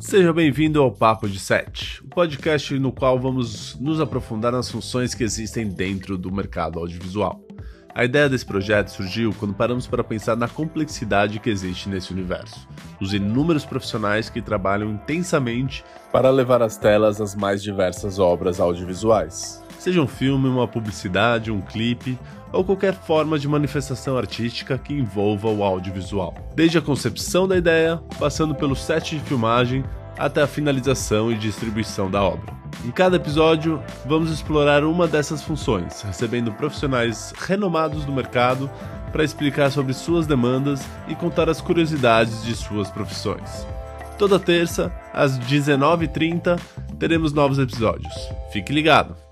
Seja bem-vindo ao Papo de Sete, o podcast no qual vamos nos aprofundar nas funções que existem dentro do mercado audiovisual. A ideia desse projeto surgiu quando paramos para pensar na complexidade que existe nesse universo, os inúmeros profissionais que trabalham intensamente para levar às telas as mais diversas obras audiovisuais. Seja um filme, uma publicidade, um clipe ou qualquer forma de manifestação artística que envolva o audiovisual. Desde a concepção da ideia, passando pelo set de filmagem até a finalização e distribuição da obra. Em cada episódio, vamos explorar uma dessas funções, recebendo profissionais renomados do mercado para explicar sobre suas demandas e contar as curiosidades de suas profissões. Toda terça, às 19h30, teremos novos episódios. Fique ligado!